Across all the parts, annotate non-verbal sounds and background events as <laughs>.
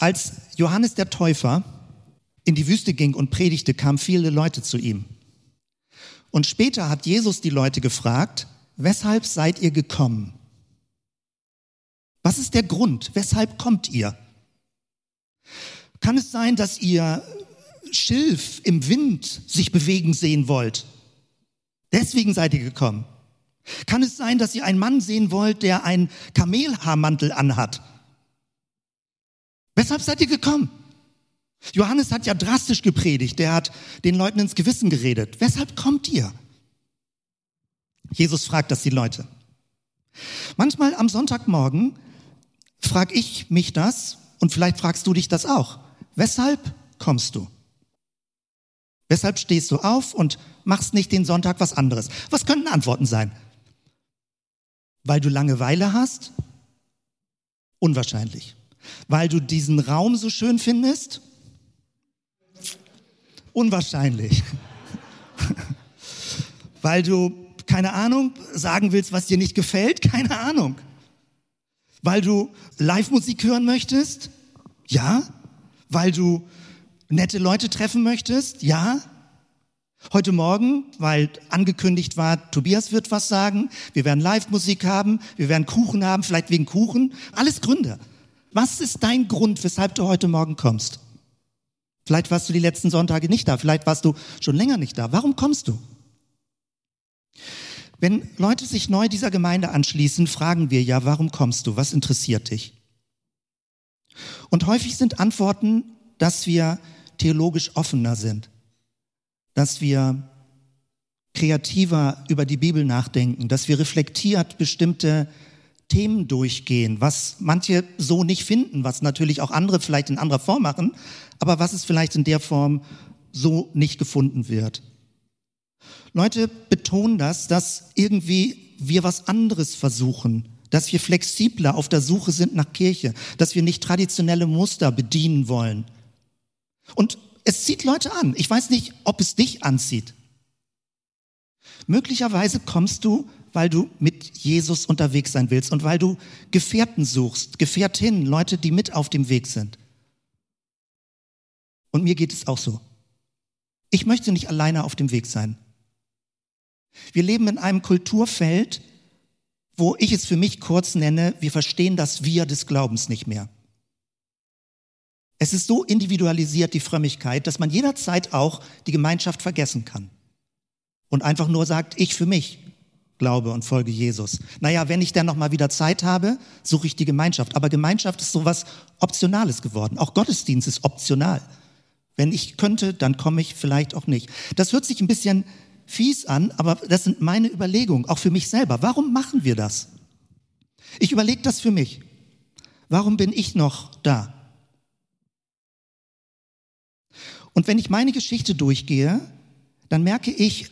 Als Johannes der Täufer in die Wüste ging und predigte, kamen viele Leute zu ihm. Und später hat Jesus die Leute gefragt, weshalb seid ihr gekommen? Was ist der Grund? Weshalb kommt ihr? Kann es sein, dass ihr Schilf im Wind sich bewegen sehen wollt? Deswegen seid ihr gekommen. Kann es sein, dass ihr einen Mann sehen wollt, der einen Kamelhaarmantel anhat? Weshalb seid ihr gekommen? Johannes hat ja drastisch gepredigt, der hat den Leuten ins Gewissen geredet. Weshalb kommt ihr? Jesus fragt das die Leute. Manchmal am Sonntagmorgen frage ich mich das und vielleicht fragst du dich das auch. Weshalb kommst du? Weshalb stehst du auf und machst nicht den Sonntag was anderes? Was könnten Antworten sein? Weil du Langeweile hast? Unwahrscheinlich. Weil du diesen Raum so schön findest? Unwahrscheinlich. <laughs> Weil du, keine Ahnung, sagen willst, was dir nicht gefällt? Keine Ahnung. Weil du Live-Musik hören möchtest? Ja. Weil du nette Leute treffen möchtest? Ja. Heute Morgen, weil angekündigt war, Tobias wird was sagen, wir werden Live-Musik haben, wir werden Kuchen haben, vielleicht wegen Kuchen. Alles Gründe. Was ist dein Grund, weshalb du heute Morgen kommst? Vielleicht warst du die letzten Sonntage nicht da, vielleicht warst du schon länger nicht da. Warum kommst du? Wenn Leute sich neu dieser Gemeinde anschließen, fragen wir ja, warum kommst du? Was interessiert dich? Und häufig sind Antworten, dass wir theologisch offener sind, dass wir kreativer über die Bibel nachdenken, dass wir reflektiert bestimmte Themen durchgehen, was manche so nicht finden, was natürlich auch andere vielleicht in anderer Form machen, aber was es vielleicht in der Form so nicht gefunden wird. Leute betonen das, dass irgendwie wir was anderes versuchen, dass wir flexibler auf der Suche sind nach Kirche, dass wir nicht traditionelle Muster bedienen wollen. Und es zieht Leute an. Ich weiß nicht, ob es dich anzieht. Möglicherweise kommst du, weil du mit Jesus unterwegs sein willst und weil du Gefährten suchst, Gefährtinnen, Leute, die mit auf dem Weg sind. Und mir geht es auch so. Ich möchte nicht alleine auf dem Weg sein. Wir leben in einem Kulturfeld, wo ich es für mich kurz nenne, wir verstehen das Wir des Glaubens nicht mehr. Es ist so individualisiert, die Frömmigkeit, dass man jederzeit auch die Gemeinschaft vergessen kann. Und einfach nur sagt, ich für mich glaube und folge Jesus. Naja, wenn ich dann nochmal wieder Zeit habe, suche ich die Gemeinschaft. Aber Gemeinschaft ist sowas Optionales geworden. Auch Gottesdienst ist optional. Wenn ich könnte, dann komme ich vielleicht auch nicht. Das hört sich ein bisschen fies an, aber das sind meine Überlegungen, auch für mich selber. Warum machen wir das? Ich überlege das für mich. Warum bin ich noch da? Und wenn ich meine Geschichte durchgehe, dann merke ich,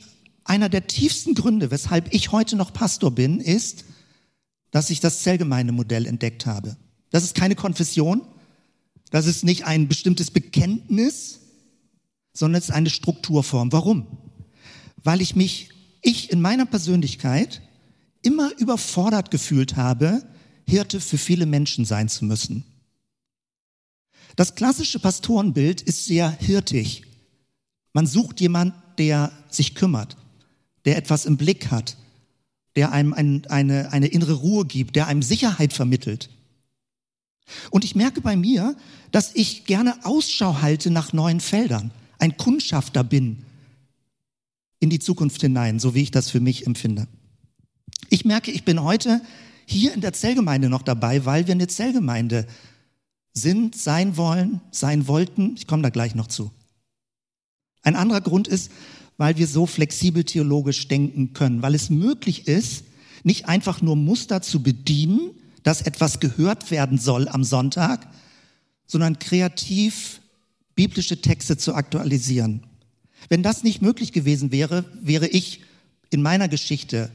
einer der tiefsten Gründe, weshalb ich heute noch Pastor bin, ist, dass ich das Zellgemeindemodell entdeckt habe. Das ist keine Konfession, das ist nicht ein bestimmtes Bekenntnis, sondern es ist eine Strukturform. Warum? weil ich mich, ich in meiner Persönlichkeit immer überfordert gefühlt habe, Hirte für viele Menschen sein zu müssen. Das klassische Pastorenbild ist sehr hirtig. Man sucht jemand, der sich kümmert, der etwas im Blick hat, der einem ein, eine, eine innere Ruhe gibt, der einem Sicherheit vermittelt. Und ich merke bei mir, dass ich gerne Ausschau halte nach neuen Feldern, ein Kundschafter bin, in die Zukunft hinein, so wie ich das für mich empfinde. Ich merke, ich bin heute hier in der Zellgemeinde noch dabei, weil wir eine Zellgemeinde sind, sein wollen, sein wollten. Ich komme da gleich noch zu. Ein anderer Grund ist, weil wir so flexibel theologisch denken können, weil es möglich ist, nicht einfach nur Muster zu bedienen, dass etwas gehört werden soll am Sonntag, sondern kreativ biblische Texte zu aktualisieren. Wenn das nicht möglich gewesen wäre, wäre ich in meiner Geschichte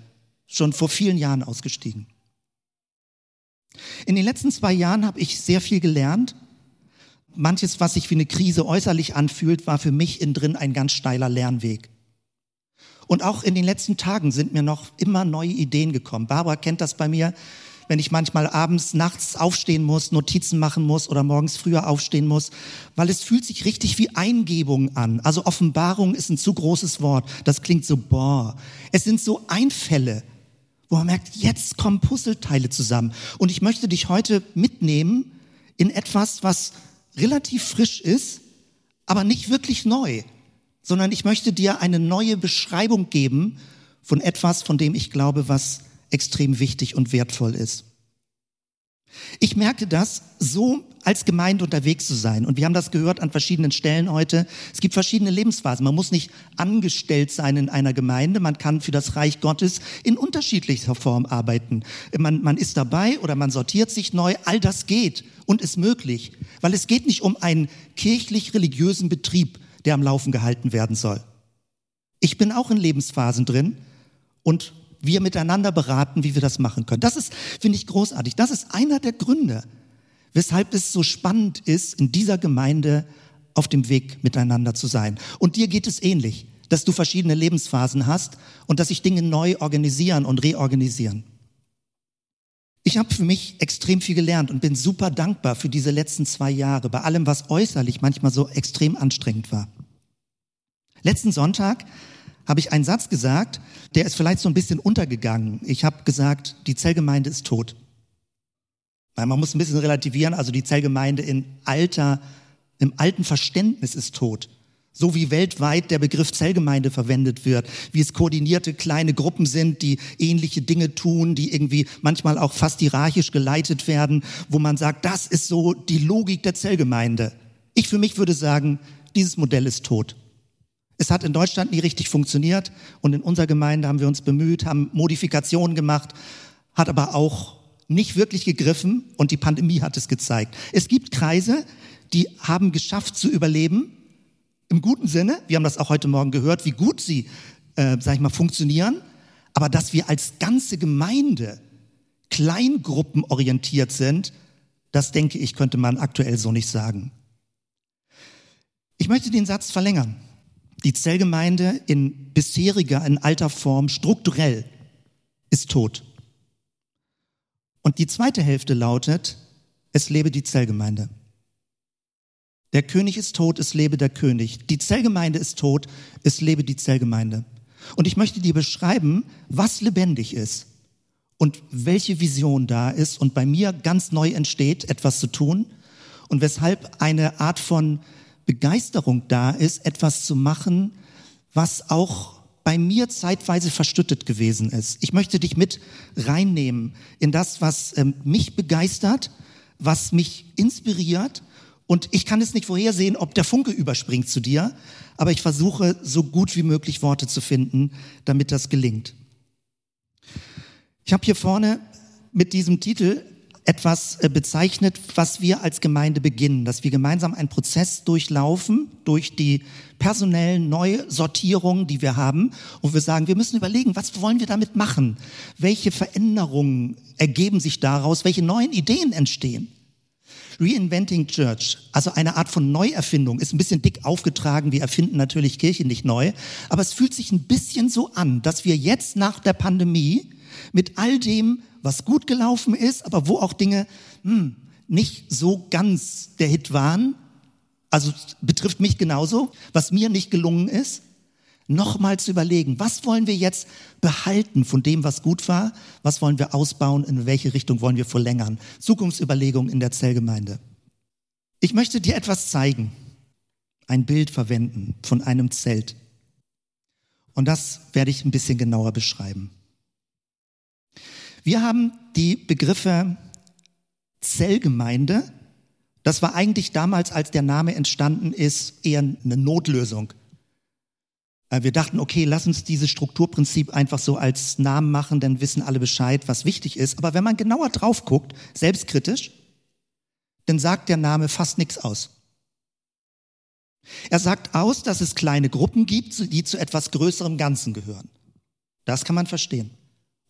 schon vor vielen Jahren ausgestiegen. In den letzten zwei Jahren habe ich sehr viel gelernt. Manches, was sich wie eine Krise äußerlich anfühlt, war für mich innen drin ein ganz steiler Lernweg. Und auch in den letzten Tagen sind mir noch immer neue Ideen gekommen. Barbara kennt das bei mir. wenn ich manchmal abends, nachts aufstehen muss, Notizen machen muss oder morgens früher aufstehen muss, weil es fühlt sich richtig wie Eingebung an. Also Offenbarung ist ein zu großes Wort. Das klingt so, boah. Es sind so Einfälle, wo man merkt, jetzt kommen Puzzleteile zusammen. Und ich möchte dich heute mitnehmen in etwas, was relativ frisch ist, aber nicht wirklich neu, sondern ich möchte dir eine neue Beschreibung geben von etwas, von dem ich glaube, was extrem wichtig und wertvoll ist. Ich merke das, so als Gemeinde unterwegs zu sein. Und wir haben das gehört an verschiedenen Stellen heute. Es gibt verschiedene Lebensphasen. Man muss nicht angestellt sein in einer Gemeinde. Man kann für das Reich Gottes in unterschiedlicher Form arbeiten. Man, man ist dabei oder man sortiert sich neu. All das geht und ist möglich. Weil es geht nicht um einen kirchlich-religiösen Betrieb, der am Laufen gehalten werden soll. Ich bin auch in Lebensphasen drin und wir miteinander beraten, wie wir das machen können. Das ist, finde ich, großartig. Das ist einer der Gründe, weshalb es so spannend ist, in dieser Gemeinde auf dem Weg miteinander zu sein. Und dir geht es ähnlich, dass du verschiedene Lebensphasen hast und dass sich Dinge neu organisieren und reorganisieren. Ich habe für mich extrem viel gelernt und bin super dankbar für diese letzten zwei Jahre, bei allem, was äußerlich manchmal so extrem anstrengend war. Letzten Sonntag habe ich einen Satz gesagt, der ist vielleicht so ein bisschen untergegangen. Ich habe gesagt, die Zellgemeinde ist tot. Weil man muss ein bisschen relativieren, also die Zellgemeinde in alter, im alten Verständnis ist tot. So wie weltweit der Begriff Zellgemeinde verwendet wird, wie es koordinierte kleine Gruppen sind, die ähnliche Dinge tun, die irgendwie manchmal auch fast hierarchisch geleitet werden, wo man sagt, das ist so die Logik der Zellgemeinde. Ich für mich würde sagen, dieses Modell ist tot. Es hat in Deutschland nie richtig funktioniert und in unserer Gemeinde haben wir uns bemüht, haben Modifikationen gemacht, hat aber auch nicht wirklich gegriffen und die Pandemie hat es gezeigt. Es gibt Kreise, die haben geschafft zu überleben, im guten Sinne, wir haben das auch heute Morgen gehört, wie gut sie, äh, sag ich mal, funktionieren, aber dass wir als ganze Gemeinde kleingruppenorientiert sind, das denke ich, könnte man aktuell so nicht sagen. Ich möchte den Satz verlängern. Die Zellgemeinde in bisheriger, in alter Form, strukturell ist tot. Und die zweite Hälfte lautet, es lebe die Zellgemeinde. Der König ist tot, es lebe der König. Die Zellgemeinde ist tot, es lebe die Zellgemeinde. Und ich möchte dir beschreiben, was lebendig ist und welche Vision da ist und bei mir ganz neu entsteht, etwas zu tun und weshalb eine Art von Begeisterung da ist, etwas zu machen, was auch bei mir zeitweise verstüttet gewesen ist. Ich möchte dich mit reinnehmen in das, was ähm, mich begeistert, was mich inspiriert. Und ich kann es nicht vorhersehen, ob der Funke überspringt zu dir, aber ich versuche so gut wie möglich Worte zu finden, damit das gelingt. Ich habe hier vorne mit diesem Titel etwas äh, bezeichnet, was wir als Gemeinde beginnen, dass wir gemeinsam einen Prozess durchlaufen durch die personellen Neusortierungen, die wir haben. Und wir sagen, wir müssen überlegen, was wollen wir damit machen? Welche Veränderungen ergeben sich daraus? Welche neuen Ideen entstehen? Reinventing Church, also eine Art von Neuerfindung, ist ein bisschen dick aufgetragen. Wir erfinden natürlich Kirche nicht neu. Aber es fühlt sich ein bisschen so an, dass wir jetzt nach der Pandemie mit all dem, was gut gelaufen ist, aber wo auch Dinge hm, nicht so ganz der Hit waren, also betrifft mich genauso, was mir nicht gelungen ist, nochmal zu überlegen, was wollen wir jetzt behalten von dem, was gut war, was wollen wir ausbauen, in welche Richtung wollen wir verlängern. Zukunftsüberlegungen in der Zellgemeinde. Ich möchte dir etwas zeigen, ein Bild verwenden von einem Zelt. Und das werde ich ein bisschen genauer beschreiben. Wir haben die Begriffe Zellgemeinde. Das war eigentlich damals, als der Name entstanden ist, eher eine Notlösung. Äh, wir dachten, okay, lass uns dieses Strukturprinzip einfach so als Namen machen, dann wissen alle Bescheid, was wichtig ist. Aber wenn man genauer drauf guckt, selbstkritisch, dann sagt der Name fast nichts aus. Er sagt aus, dass es kleine Gruppen gibt, die zu etwas größerem Ganzen gehören. Das kann man verstehen.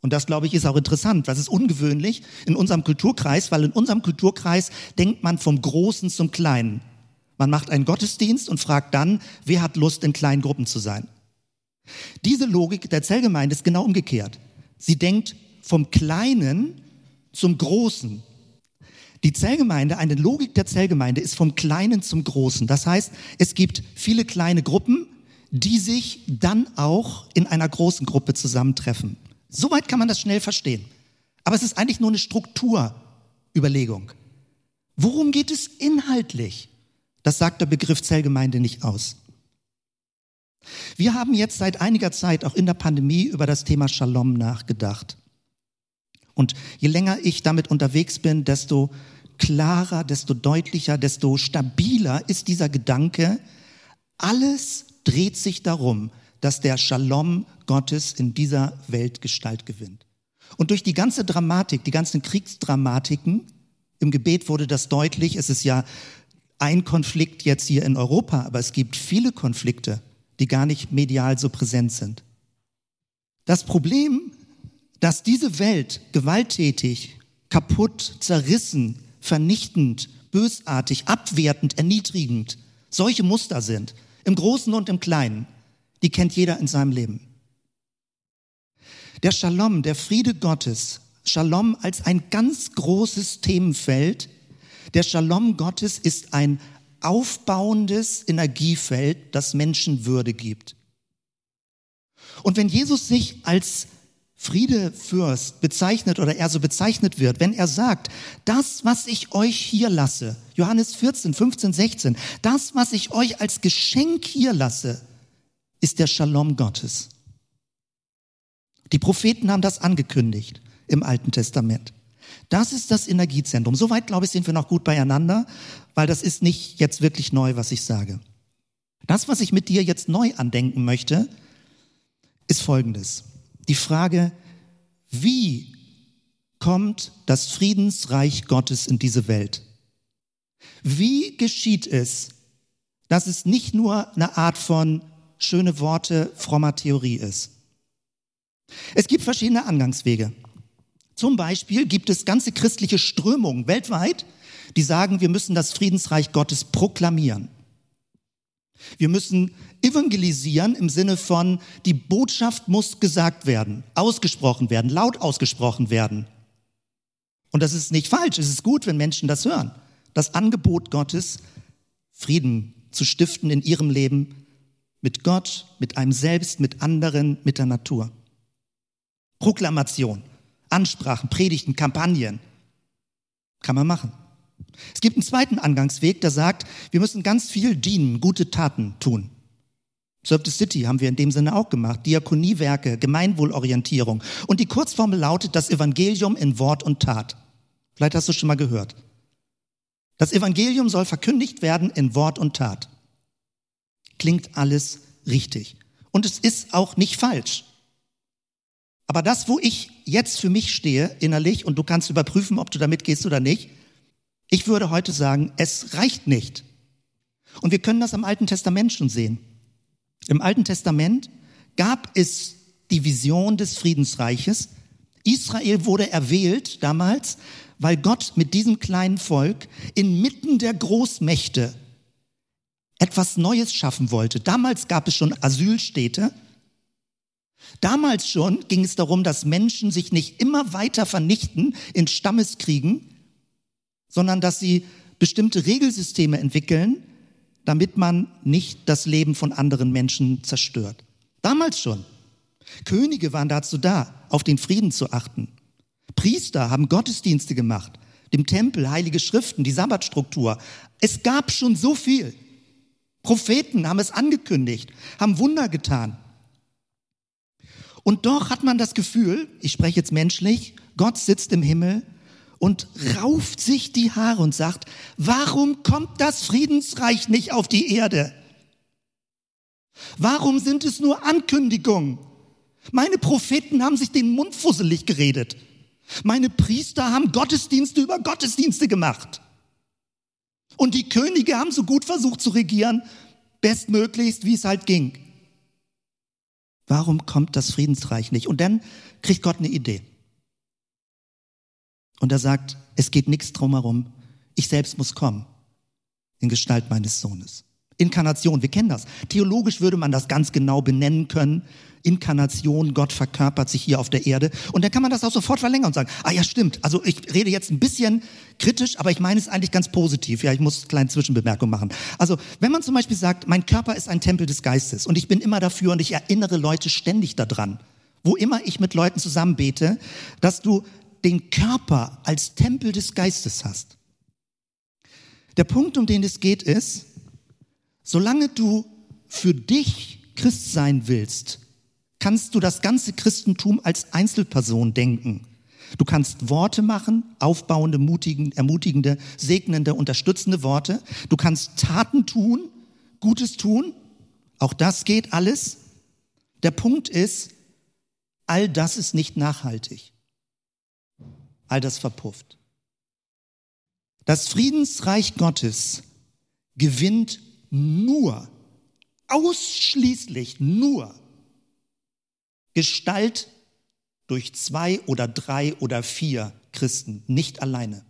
Und das, glaube ich, ist auch interessant. Das ist ungewöhnlich in unserem Kulturkreis, weil in unserem Kulturkreis denkt man vom Großen zum Kleinen. Man macht einen Gottesdienst und fragt dann, wer hat Lust, in kleinen Gruppen zu sein. Diese Logik der Zellgemeinde ist genau umgekehrt. Sie denkt vom Kleinen zum Großen. Die Zellgemeinde, eine Logik der Zellgemeinde ist vom Kleinen zum Großen. Das heißt, es gibt viele kleine Gruppen, die sich dann auch in einer großen Gruppe zusammentreffen. Soweit kann man das schnell verstehen. Aber es ist eigentlich nur eine Strukturüberlegung. Worum geht es inhaltlich? Das sagt der Begriff Zellgemeinde nicht aus. Wir haben jetzt seit einiger Zeit auch in der Pandemie über das Thema Shalom nachgedacht. Und je länger ich damit unterwegs bin, desto klarer, desto deutlicher, desto stabiler ist dieser Gedanke, alles dreht sich darum, dass der Shalom Gottes in dieser Welt Gestalt gewinnt. Und durch die ganze Dramatik, die ganzen Kriegsdramatiken, im Gebet wurde das deutlich, es ist ja ein Konflikt jetzt hier in Europa, aber es gibt viele Konflikte, die gar nicht medial so präsent sind. Das Problem, dass diese Welt gewalttätig, kaputt, zerrissen, vernichtend, bösartig, abwertend, erniedrigend, solche Muster sind, im Großen und im Kleinen, die kennt jeder in seinem Leben. Der Shalom, der Friede Gottes, Shalom als ein ganz großes Themenfeld, der Shalom Gottes ist ein aufbauendes Energiefeld, das Menschen Würde gibt. Und wenn Jesus sich als Friedefürst bezeichnet oder er so bezeichnet wird, wenn er sagt, das, was ich euch hier lasse, Johannes 14, 15, 16, das, was ich euch als Geschenk hier lasse, ist der Shalom Gottes. Die Propheten haben das angekündigt im Alten Testament. Das ist das Energiezentrum. Soweit, glaube ich, sind wir noch gut beieinander, weil das ist nicht jetzt wirklich neu, was ich sage. Das, was ich mit dir jetzt neu andenken möchte, ist Folgendes die Frage, wie kommt das Friedensreich Gottes in diese Welt? Wie geschieht es, dass es nicht nur eine Art von schöne Worte, frommer Theorie ist? Es gibt verschiedene Angangswege. Zum Beispiel gibt es ganze christliche Strömungen weltweit, die sagen, wir müssen das Friedensreich Gottes proklamieren. Wir müssen evangelisieren im Sinne von, die Botschaft muss gesagt werden, ausgesprochen werden, laut ausgesprochen werden. Und das ist nicht falsch, es ist gut, wenn Menschen das hören. Das Angebot Gottes, Frieden zu stiften in ihrem Leben mit Gott, mit einem selbst, mit anderen, mit der Natur. Proklamation, Ansprachen, Predigten, Kampagnen kann man machen. Es gibt einen zweiten Angangsweg, der sagt, wir müssen ganz viel dienen, gute Taten tun. Serve the City haben wir in dem Sinne auch gemacht. Diakoniewerke, Gemeinwohlorientierung. Und die Kurzformel lautet das Evangelium in Wort und Tat. Vielleicht hast du schon mal gehört. Das Evangelium soll verkündigt werden in Wort und Tat. Klingt alles richtig. Und es ist auch nicht falsch. Aber das, wo ich jetzt für mich stehe, innerlich, und du kannst überprüfen, ob du damit gehst oder nicht, ich würde heute sagen, es reicht nicht. Und wir können das am Alten Testament schon sehen. Im Alten Testament gab es die Vision des Friedensreiches. Israel wurde erwählt damals, weil Gott mit diesem kleinen Volk inmitten der Großmächte etwas Neues schaffen wollte. Damals gab es schon Asylstädte. Damals schon ging es darum, dass Menschen sich nicht immer weiter vernichten in Stammeskriegen, sondern dass sie bestimmte Regelsysteme entwickeln, damit man nicht das Leben von anderen Menschen zerstört. Damals schon. Könige waren dazu da, auf den Frieden zu achten. Priester haben Gottesdienste gemacht, dem Tempel heilige Schriften, die Sabbatstruktur. Es gab schon so viel. Propheten haben es angekündigt, haben Wunder getan. Und doch hat man das Gefühl, ich spreche jetzt menschlich, Gott sitzt im Himmel und rauft sich die Haare und sagt, warum kommt das Friedensreich nicht auf die Erde? Warum sind es nur Ankündigungen? Meine Propheten haben sich den Mund fusselig geredet. Meine Priester haben Gottesdienste über Gottesdienste gemacht. Und die Könige haben so gut versucht zu regieren, bestmöglichst, wie es halt ging. Warum kommt das Friedensreich nicht? Und dann kriegt Gott eine Idee. Und er sagt, es geht nichts drumherum. Ich selbst muss kommen in Gestalt meines Sohnes. Inkarnation, wir kennen das. Theologisch würde man das ganz genau benennen können. Inkarnation, Gott verkörpert sich hier auf der Erde. Und dann kann man das auch sofort verlängern und sagen, ah ja, stimmt. Also ich rede jetzt ein bisschen kritisch, aber ich meine es eigentlich ganz positiv. Ja, ich muss eine kleine Zwischenbemerkung machen. Also wenn man zum Beispiel sagt, mein Körper ist ein Tempel des Geistes und ich bin immer dafür und ich erinnere Leute ständig daran, wo immer ich mit Leuten zusammen bete, dass du den Körper als Tempel des Geistes hast. Der Punkt, um den es geht, ist, solange du für dich Christ sein willst, kannst du das ganze Christentum als Einzelperson denken. Du kannst Worte machen, aufbauende, mutigende, ermutigende, segnende, unterstützende Worte. Du kannst Taten tun, Gutes tun. Auch das geht alles. Der Punkt ist, all das ist nicht nachhaltig. All das verpufft. Das Friedensreich Gottes gewinnt nur, ausschließlich nur Gestalt durch zwei oder drei oder vier Christen, nicht alleine.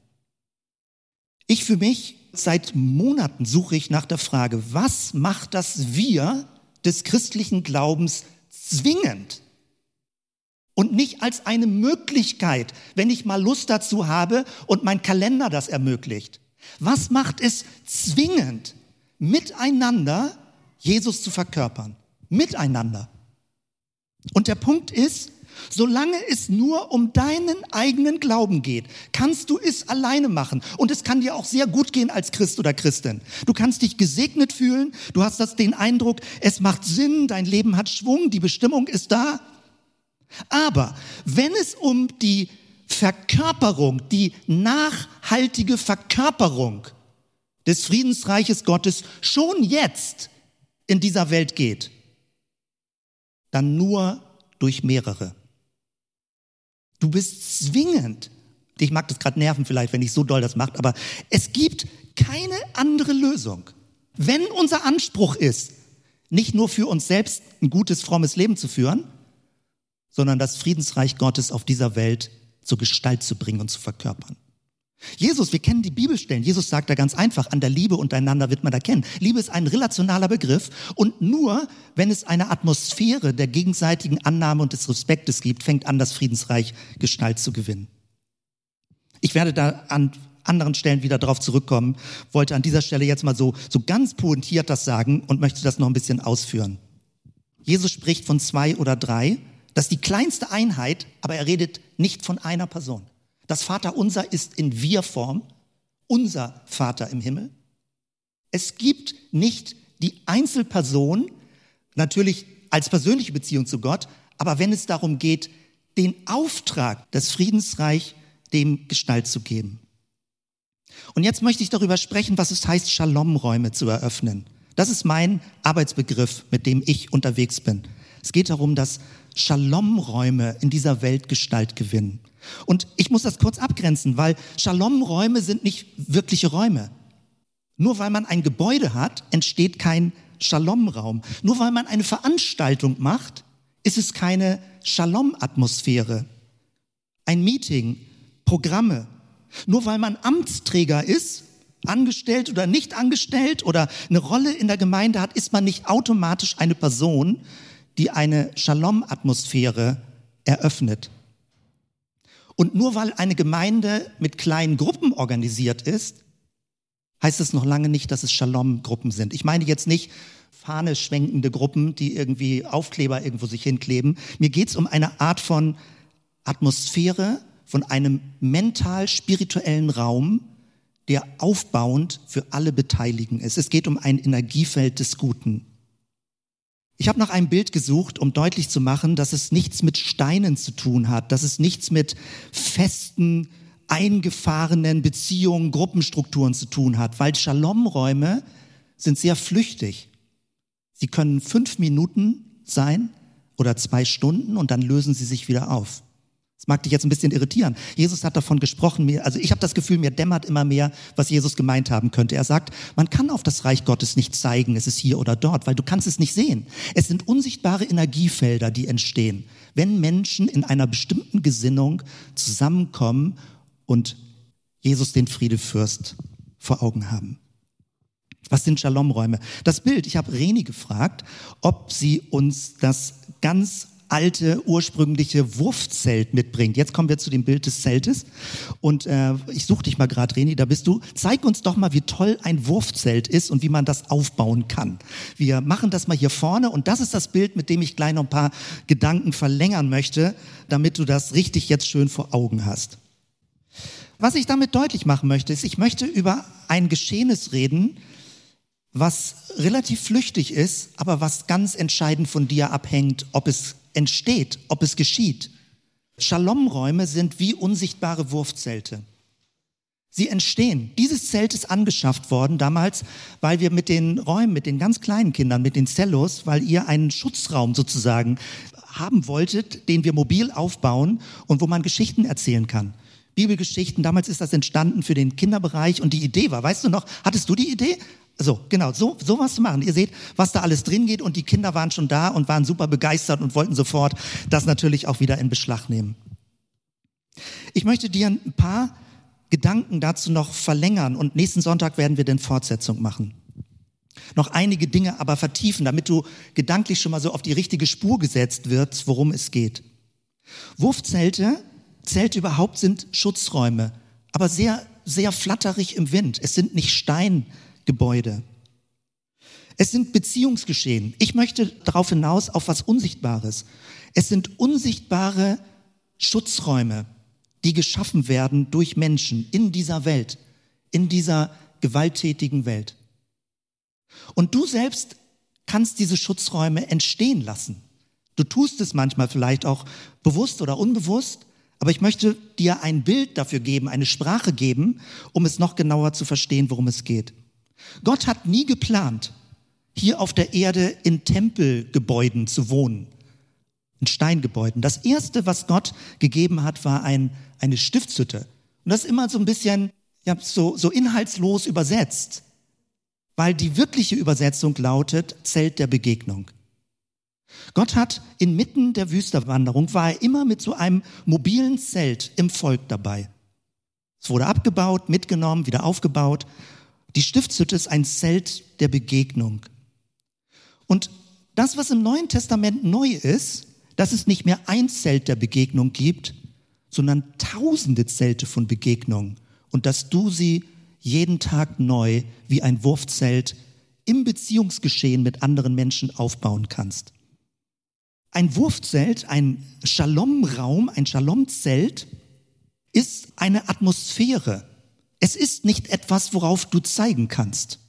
Ich für mich, seit Monaten suche ich nach der Frage, was macht das Wir des christlichen Glaubens zwingend? Und nicht als eine Möglichkeit, wenn ich mal Lust dazu habe und mein Kalender das ermöglicht. Was macht es zwingend, miteinander Jesus zu verkörpern? Miteinander. Und der Punkt ist, solange es nur um deinen eigenen Glauben geht, kannst du es alleine machen. Und es kann dir auch sehr gut gehen als Christ oder Christin. Du kannst dich gesegnet fühlen, du hast das den Eindruck, es macht Sinn, dein Leben hat Schwung, die Bestimmung ist da. Aber wenn es um die Verkörperung, die nachhaltige Verkörperung des Friedensreiches Gottes schon jetzt in dieser Welt geht, dann nur durch mehrere. Du bist zwingend, ich mag das gerade nerven vielleicht, wenn ich so doll das mache, aber es gibt keine andere Lösung. Wenn unser Anspruch ist, nicht nur für uns selbst ein gutes, frommes Leben zu führen, sondern das Friedensreich Gottes auf dieser Welt zur Gestalt zu bringen und zu verkörpern. Jesus, wir kennen die Bibelstellen. Jesus sagt da ganz einfach, an der Liebe untereinander wird man erkennen. Liebe ist ein relationaler Begriff und nur wenn es eine Atmosphäre der gegenseitigen Annahme und des Respektes gibt, fängt an, das Friedensreich Gestalt zu gewinnen. Ich werde da an anderen Stellen wieder darauf zurückkommen, wollte an dieser Stelle jetzt mal so, so ganz pointiert das sagen und möchte das noch ein bisschen ausführen. Jesus spricht von zwei oder drei das ist die kleinste Einheit, aber er redet nicht von einer Person. Das Vaterunser ist in Wir-Form, unser Vater im Himmel. Es gibt nicht die Einzelperson, natürlich als persönliche Beziehung zu Gott, aber wenn es darum geht, den Auftrag, das Friedensreich dem Gestalt zu geben. Und jetzt möchte ich darüber sprechen, was es heißt, Shalom-Räume zu eröffnen. Das ist mein Arbeitsbegriff, mit dem ich unterwegs bin. Es geht darum, dass Shalom-Räume in dieser Welt Gestalt gewinnen. Und ich muss das kurz abgrenzen, weil Shalom-Räume sind nicht wirkliche Räume. Nur weil man ein Gebäude hat, entsteht kein Shalom-Raum. Nur weil man eine Veranstaltung macht, ist es keine Shalom-Atmosphäre. Ein Meeting, Programme. Nur weil man Amtsträger ist, angestellt oder nicht angestellt oder eine Rolle in der Gemeinde hat, ist man nicht automatisch eine Person, die eine Shalom-Atmosphäre eröffnet. Und nur weil eine Gemeinde mit kleinen Gruppen organisiert ist, heißt es noch lange nicht, dass es Shalom-Gruppen sind. Ich meine jetzt nicht Fahne schwenkende Gruppen, die irgendwie Aufkleber irgendwo sich hinkleben. Mir geht es um eine Art von Atmosphäre, von einem mental-spirituellen Raum, der aufbauend für alle Beteiligten ist. Es geht um ein Energiefeld des Guten. Ich habe nach einem Bild gesucht, um deutlich zu machen, dass es nichts mit Steinen zu tun hat, dass es nichts mit festen, eingefahrenen Beziehungen, Gruppenstrukturen zu tun hat, weil Shalom-Räume sind sehr flüchtig. Sie können fünf Minuten sein oder zwei Stunden und dann lösen sie sich wieder auf. Das mag dich jetzt ein bisschen irritieren. Jesus hat davon gesprochen, mir, also ich habe das Gefühl, mir dämmert immer mehr, was Jesus gemeint haben könnte. Er sagt, man kann auf das Reich Gottes nicht zeigen, es ist hier oder dort, weil du kannst es nicht sehen. Es sind unsichtbare Energiefelder, die entstehen, wenn Menschen in einer bestimmten Gesinnung zusammenkommen und Jesus den Friedefürst vor Augen haben. Was sind Shalom-Räume? Das Bild, ich habe Reni gefragt, ob sie uns das ganz alte, ursprüngliche Wurfzelt mitbringt. Jetzt kommen wir zu dem Bild des Zeltes. Und äh, ich suche dich mal gerade, Reni, da bist du. Zeig uns doch mal, wie toll ein Wurfzelt ist und wie man das aufbauen kann. Wir machen das mal hier vorne und das ist das Bild, mit dem ich gleich noch ein paar Gedanken verlängern möchte, damit du das richtig jetzt schön vor Augen hast. Was ich damit deutlich machen möchte, ist, ich möchte über ein Geschehnis reden, was relativ flüchtig ist, aber was ganz entscheidend von dir abhängt, ob es entsteht, ob es geschieht. Shalom-Räume sind wie unsichtbare Wurfzelte. Sie entstehen. Dieses Zelt ist angeschafft worden damals, weil wir mit den Räumen, mit den ganz kleinen Kindern, mit den Cellos, weil ihr einen Schutzraum sozusagen haben wolltet, den wir mobil aufbauen und wo man Geschichten erzählen kann. Bibelgeschichten, damals ist das entstanden für den Kinderbereich und die Idee war, weißt du noch, hattest du die Idee? So, genau, so, so was zu machen. Ihr seht, was da alles drin geht und die Kinder waren schon da und waren super begeistert und wollten sofort das natürlich auch wieder in Beschlag nehmen. Ich möchte dir ein paar Gedanken dazu noch verlängern und nächsten Sonntag werden wir dann Fortsetzung machen. Noch einige Dinge aber vertiefen, damit du gedanklich schon mal so auf die richtige Spur gesetzt wirst, worum es geht. Wurfzelte, Zelte überhaupt sind Schutzräume, aber sehr, sehr flatterig im Wind. Es sind nicht Stein, Gebäude. Es sind Beziehungsgeschehen. Ich möchte darauf hinaus auf was Unsichtbares. Es sind unsichtbare Schutzräume, die geschaffen werden durch Menschen in dieser Welt, in dieser gewalttätigen Welt. Und du selbst kannst diese Schutzräume entstehen lassen. Du tust es manchmal vielleicht auch bewusst oder unbewusst, aber ich möchte dir ein Bild dafür geben, eine Sprache geben, um es noch genauer zu verstehen, worum es geht. Gott hat nie geplant, hier auf der Erde in Tempelgebäuden zu wohnen, in Steingebäuden. Das erste, was Gott gegeben hat, war ein, eine Stiftshütte. Und das ist immer so ein bisschen, ja, so, so inhaltslos übersetzt, weil die wirkliche Übersetzung lautet Zelt der Begegnung. Gott hat inmitten der Wüsterwanderung, war er immer mit so einem mobilen Zelt im Volk dabei. Es wurde abgebaut, mitgenommen, wieder aufgebaut die Stiftshütte ist ein Zelt der Begegnung. Und das, was im Neuen Testament neu ist, dass es nicht mehr ein Zelt der Begegnung gibt, sondern tausende Zelte von Begegnung und dass du sie jeden Tag neu wie ein Wurfzelt im Beziehungsgeschehen mit anderen Menschen aufbauen kannst. Ein Wurfzelt, ein Shalom-Raum, ein Shalom-Zelt ist eine Atmosphäre, es ist nicht etwas, worauf du zeigen kannst.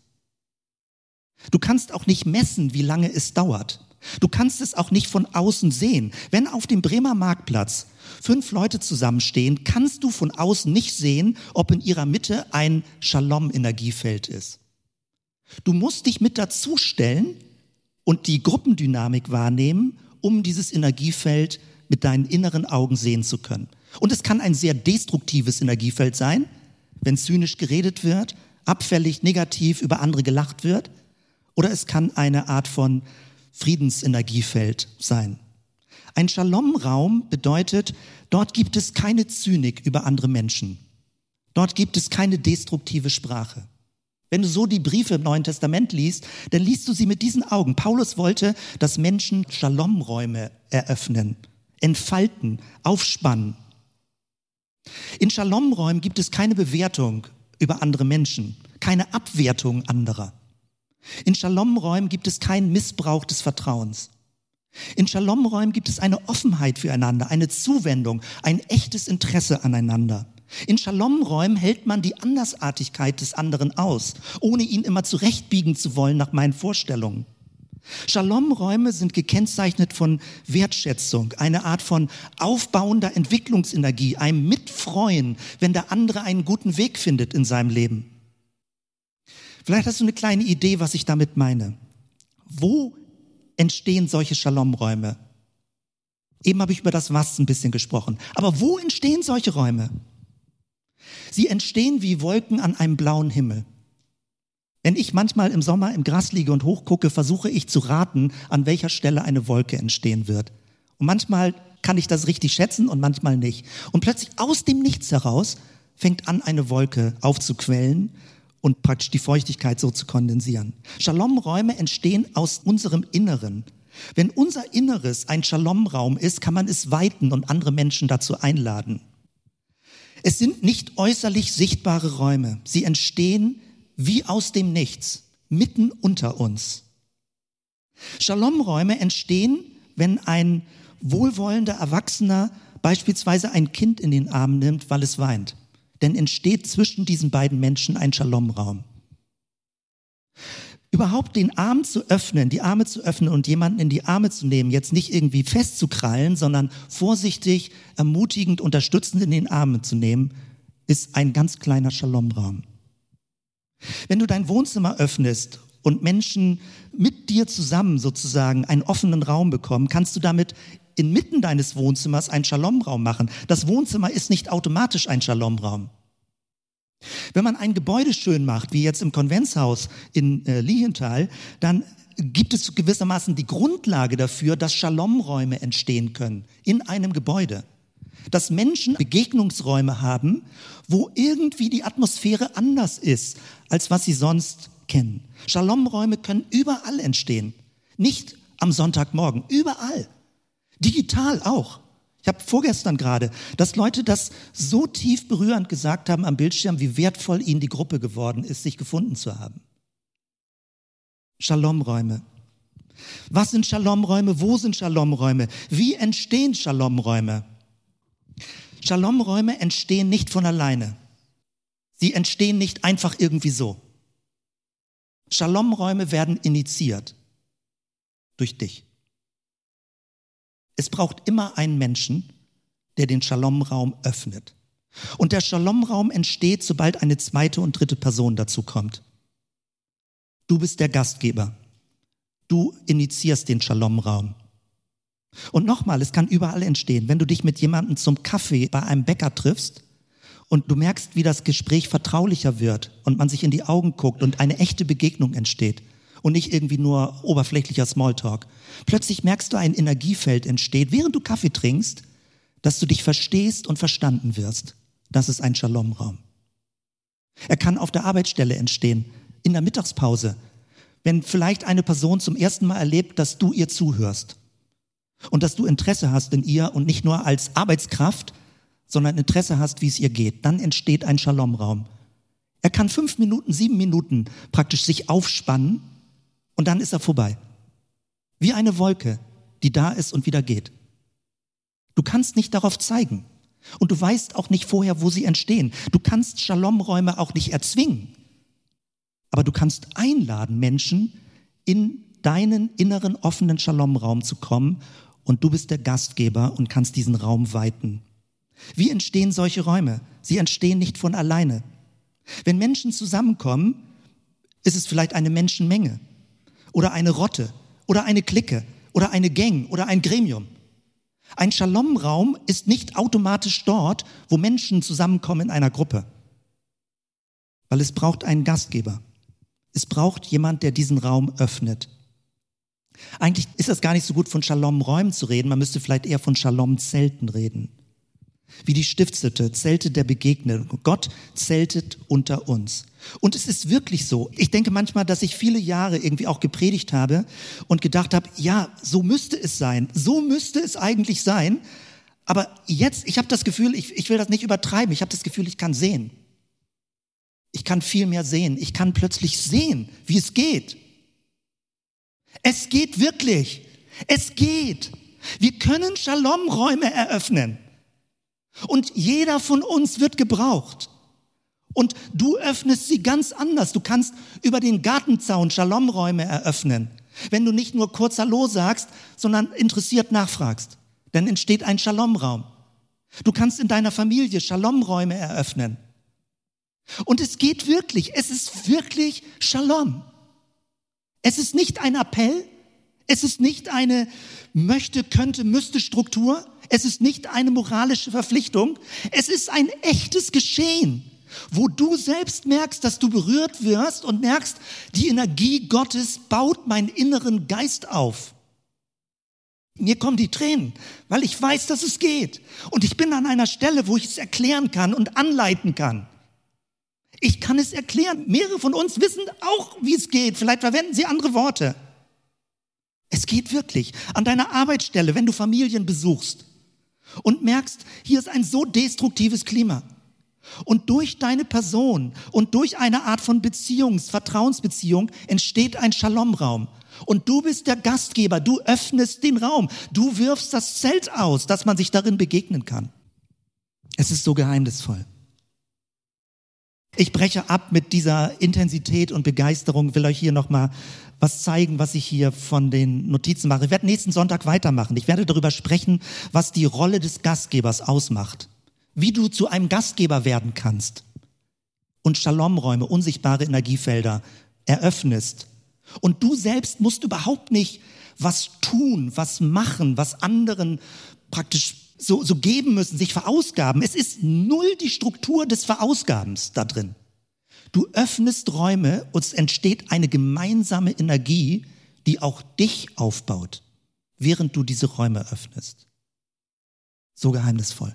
Du kannst auch nicht messen, wie lange es dauert. Du kannst es auch nicht von außen sehen. Wenn auf dem Bremer Marktplatz fünf Leute zusammenstehen, kannst du von außen nicht sehen, ob in ihrer Mitte ein Shalom-Energiefeld ist. Du musst dich mit dazustellen und die Gruppendynamik wahrnehmen, um dieses Energiefeld mit deinen inneren Augen sehen zu können. Und es kann ein sehr destruktives Energiefeld sein, wenn zynisch geredet wird, abfällig, negativ über andere gelacht wird. Oder es kann eine Art von Friedensenergiefeld sein. Ein Shalom-Raum bedeutet, dort gibt es keine Zynik über andere Menschen. Dort gibt es keine destruktive Sprache. Wenn du so die Briefe im Neuen Testament liest, dann liest du sie mit diesen Augen. Paulus wollte, dass Menschen Shalom-Räume eröffnen, entfalten, aufspannen. In Shalom-Räumen gibt es keine Bewertung über andere Menschen, keine Abwertung anderer. In Shalom-Räumen gibt es keinen Missbrauch des Vertrauens. In Shalom-Räumen gibt es eine Offenheit füreinander, eine Zuwendung, ein echtes Interesse aneinander. In Shalom-Räumen hält man die Andersartigkeit des anderen aus, ohne ihn immer zurechtbiegen zu wollen nach meinen Vorstellungen. Shalom-Räume sind gekennzeichnet von Wertschätzung, eine Art von aufbauender Entwicklungsenergie, einem Mitfreuen, wenn der andere einen guten Weg findet in seinem Leben. Vielleicht hast du eine kleine Idee, was ich damit meine. Wo entstehen solche Shalom-Räume? Eben habe ich über das Was ein bisschen gesprochen. Aber wo entstehen solche Räume? Sie entstehen wie Wolken an einem blauen Himmel. Wenn ich manchmal im Sommer im Gras liege und hochgucke, versuche ich zu raten, an welcher Stelle eine Wolke entstehen wird. Und manchmal kann ich das richtig schätzen und manchmal nicht. Und plötzlich aus dem Nichts heraus fängt an, eine Wolke aufzuquellen und praktisch die Feuchtigkeit so zu kondensieren. Shalom-Räume entstehen aus unserem Inneren. Wenn unser Inneres ein Shalom-Raum ist, kann man es weiten und andere Menschen dazu einladen. Es sind nicht äußerlich sichtbare Räume. Sie entstehen wie aus dem Nichts, mitten unter uns. Shalom-Räume entstehen, wenn ein wohlwollender Erwachsener beispielsweise ein Kind in den Arm nimmt, weil es weint. Denn entsteht zwischen diesen beiden Menschen ein Shalom-Raum. Überhaupt den Arm zu öffnen, die Arme zu öffnen und jemanden in die Arme zu nehmen, jetzt nicht irgendwie festzukrallen, sondern vorsichtig, ermutigend, unterstützend in den Armen zu nehmen, ist ein ganz kleiner Shalom-Raum. Wenn du dein Wohnzimmer öffnest und Menschen mit dir zusammen sozusagen einen offenen Raum bekommen, kannst du damit inmitten deines Wohnzimmers einen Shalom-Raum machen. Das Wohnzimmer ist nicht automatisch ein Shalom-Raum. Wenn man ein Gebäude schön macht, wie jetzt im Konventshaus in äh, Lienthal, dann gibt es gewissermaßen die Grundlage dafür, dass Shalom-Räume entstehen können in einem Gebäude. Dass Menschen Begegnungsräume haben, wo irgendwie die Atmosphäre anders ist, als was sie sonst kennen. Shalom-Räume können überall entstehen. Nicht am Sonntagmorgen, überall. Digital auch. Ich habe vorgestern gerade, dass Leute das so tief berührend gesagt haben am Bildschirm, wie wertvoll ihnen die Gruppe geworden ist, sich gefunden zu haben. Shalom-Räume. Was sind Shalom-Räume? Wo sind Shalom-Räume? Wie entstehen Shalom-Räume? Shalom-Räume entstehen nicht von alleine. Sie entstehen nicht einfach irgendwie so. Shalom-Räume werden initiiert durch dich. Es braucht immer einen Menschen, der den Shalom-Raum öffnet. Und der Shalom-Raum entsteht, sobald eine zweite und dritte Person dazu kommt. Du bist der Gastgeber. Du initiierst den Shalom-Raum. Und nochmal, es kann überall entstehen. Wenn du dich mit jemandem zum Kaffee bei einem Bäcker triffst und du merkst, wie das Gespräch vertraulicher wird und man sich in die Augen guckt und eine echte Begegnung entsteht und nicht irgendwie nur oberflächlicher Smalltalk. Plötzlich merkst du, ein Energiefeld entsteht, während du Kaffee trinkst, dass du dich verstehst und verstanden wirst. Das ist ein Shalom-Raum. Er kann auf der Arbeitsstelle entstehen, in der Mittagspause, wenn vielleicht eine Person zum ersten Mal erlebt, dass du ihr zuhörst und dass du Interesse hast in ihr und nicht nur als Arbeitskraft, sondern Interesse hast, wie es ihr geht, dann entsteht ein Shalom-Raum. Er kann fünf Minuten, sieben Minuten praktisch sich aufspannen und dann ist er vorbei. Wie eine Wolke, die da ist und wieder geht. Du kannst nicht darauf zeigen. Und du weißt auch nicht vorher, wo sie entstehen. Du kannst Shalom-Räume auch nicht erzwingen. Aber du kannst einladen, Menschen in deinen inneren offenen Shalom-Raum zu kommen und du bist der Gastgeber und kannst diesen Raum weiten. Wie entstehen solche Räume? Sie entstehen nicht von alleine. Wenn Menschen zusammenkommen, ist es vielleicht eine Menschenmenge oder eine Rotte oder eine Clique oder eine Gang oder ein Gremium. Ein Shalom-Raum ist nicht automatisch dort, wo Menschen zusammenkommen in einer Gruppe, weil es braucht einen Gastgeber. Es braucht jemand, der diesen Raum öffnet. Eigentlich ist das gar nicht so gut von Shalom-Räumen zu reden, man müsste vielleicht eher von Shalom-Zelten reden. Wie die Stiftshütte, Zelte der Begegnung. Gott zeltet unter uns. Und es ist wirklich so. Ich denke manchmal, dass ich viele Jahre irgendwie auch gepredigt habe und gedacht habe, ja, so müsste es sein. So müsste es eigentlich sein. Aber jetzt, ich habe das Gefühl, ich, ich will das nicht übertreiben. Ich habe das Gefühl, ich kann sehen. Ich kann viel mehr sehen. Ich kann plötzlich sehen, wie es geht. Es geht wirklich. Es geht. Wir können Shalom-Räume eröffnen. Und jeder von uns wird gebraucht. Und du öffnest sie ganz anders. Du kannst über den Gartenzaun Shalomräume eröffnen. Wenn du nicht nur kurz Hallo sagst, sondern interessiert nachfragst. Dann entsteht ein Shalomraum. Du kannst in deiner Familie Shalomräume eröffnen. Und es geht wirklich, es ist wirklich Shalom. Es ist nicht ein Appell, es ist nicht eine möchte, könnte, müsste Struktur, es ist nicht eine moralische Verpflichtung, es ist ein echtes Geschehen, wo du selbst merkst, dass du berührt wirst und merkst, die Energie Gottes baut meinen inneren Geist auf. Mir kommen die Tränen, weil ich weiß, dass es geht. Und ich bin an einer Stelle, wo ich es erklären kann und anleiten kann. Ich kann es erklären. Mehrere von uns wissen auch, wie es geht. Vielleicht verwenden sie andere Worte. Es geht wirklich. An deiner Arbeitsstelle, wenn du Familien besuchst und merkst, hier ist ein so destruktives Klima. Und durch deine Person und durch eine Art von Beziehungs-, Vertrauensbeziehung entsteht ein Shalom-Raum. Und du bist der Gastgeber, du öffnest den Raum, du wirfst das Zelt aus, dass man sich darin begegnen kann. Es ist so geheimnisvoll. Ich breche ab mit dieser Intensität und Begeisterung, will euch hier nochmal was zeigen, was ich hier von den Notizen mache. Ich werde nächsten Sonntag weitermachen. Ich werde darüber sprechen, was die Rolle des Gastgebers ausmacht. Wie du zu einem Gastgeber werden kannst. Und Shalomräume, unsichtbare Energiefelder eröffnest. Und du selbst musst überhaupt nicht was tun, was machen, was anderen praktisch so, so geben müssen, sich verausgaben. Es ist null die Struktur des Verausgabens da drin. Du öffnest Räume und es entsteht eine gemeinsame Energie, die auch dich aufbaut, während du diese Räume öffnest. So geheimnisvoll.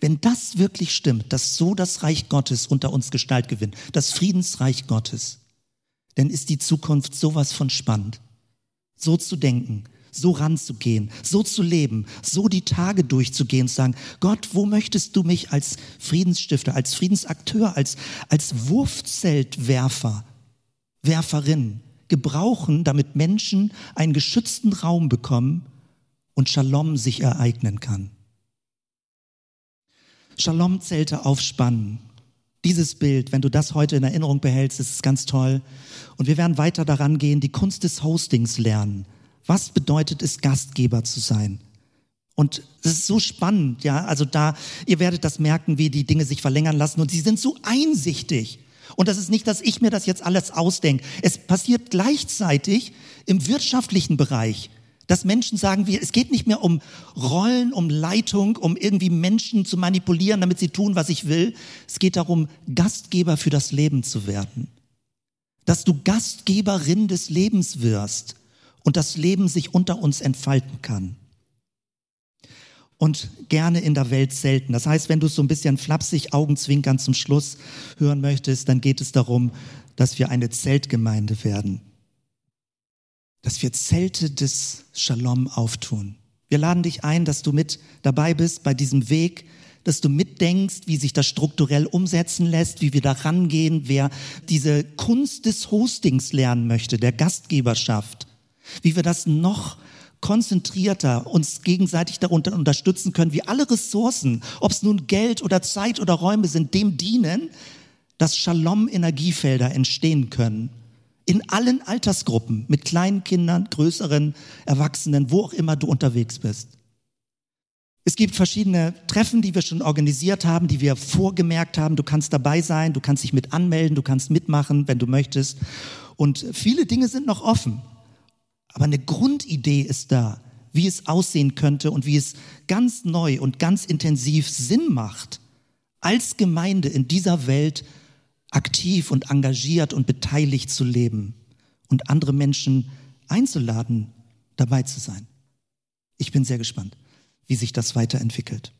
Wenn das wirklich stimmt, dass so das Reich Gottes unter uns Gestalt gewinnt, das Friedensreich Gottes, dann ist die Zukunft sowas von spannend. So zu denken, so ranzugehen, so zu leben, so die Tage durchzugehen, zu sagen, Gott, wo möchtest du mich als Friedensstifter, als Friedensakteur, als, als Wurfzeltwerfer, Werferin gebrauchen, damit Menschen einen geschützten Raum bekommen und Shalom sich ereignen kann. Shalom-Zelte aufspannen. Dieses Bild, wenn du das heute in Erinnerung behältst, ist es ganz toll. Und wir werden weiter daran gehen, die Kunst des Hostings lernen. Was bedeutet es, Gastgeber zu sein? Und es ist so spannend, ja. Also da, ihr werdet das merken, wie die Dinge sich verlängern lassen und sie sind so einsichtig. Und das ist nicht, dass ich mir das jetzt alles ausdenke. Es passiert gleichzeitig im wirtschaftlichen Bereich, dass Menschen sagen, wir, es geht nicht mehr um Rollen, um Leitung, um irgendwie Menschen zu manipulieren, damit sie tun, was ich will. Es geht darum, Gastgeber für das Leben zu werden. Dass du Gastgeberin des Lebens wirst und das Leben sich unter uns entfalten kann. Und gerne in der Welt selten. Das heißt, wenn du so ein bisschen flapsig Augenzwinkern zum Schluss hören möchtest, dann geht es darum, dass wir eine Zeltgemeinde werden. Dass wir Zelte des Shalom auftun. Wir laden dich ein, dass du mit dabei bist bei diesem Weg, dass du mitdenkst, wie sich das strukturell umsetzen lässt, wie wir da rangehen, wer diese Kunst des Hostings lernen möchte, der Gastgeberschaft wie wir das noch konzentrierter uns gegenseitig darunter unterstützen können, wie alle Ressourcen, ob es nun Geld oder Zeit oder Räume sind, dem dienen, dass Shalom-Energiefelder entstehen können. In allen Altersgruppen, mit kleinen Kindern, größeren, Erwachsenen, wo auch immer du unterwegs bist. Es gibt verschiedene Treffen, die wir schon organisiert haben, die wir vorgemerkt haben. Du kannst dabei sein, du kannst dich mit anmelden, du kannst mitmachen, wenn du möchtest. Und viele Dinge sind noch offen. Aber eine Grundidee ist da, wie es aussehen könnte und wie es ganz neu und ganz intensiv Sinn macht, als Gemeinde in dieser Welt aktiv und engagiert und beteiligt zu leben und andere Menschen einzuladen, dabei zu sein. Ich bin sehr gespannt, wie sich das weiterentwickelt.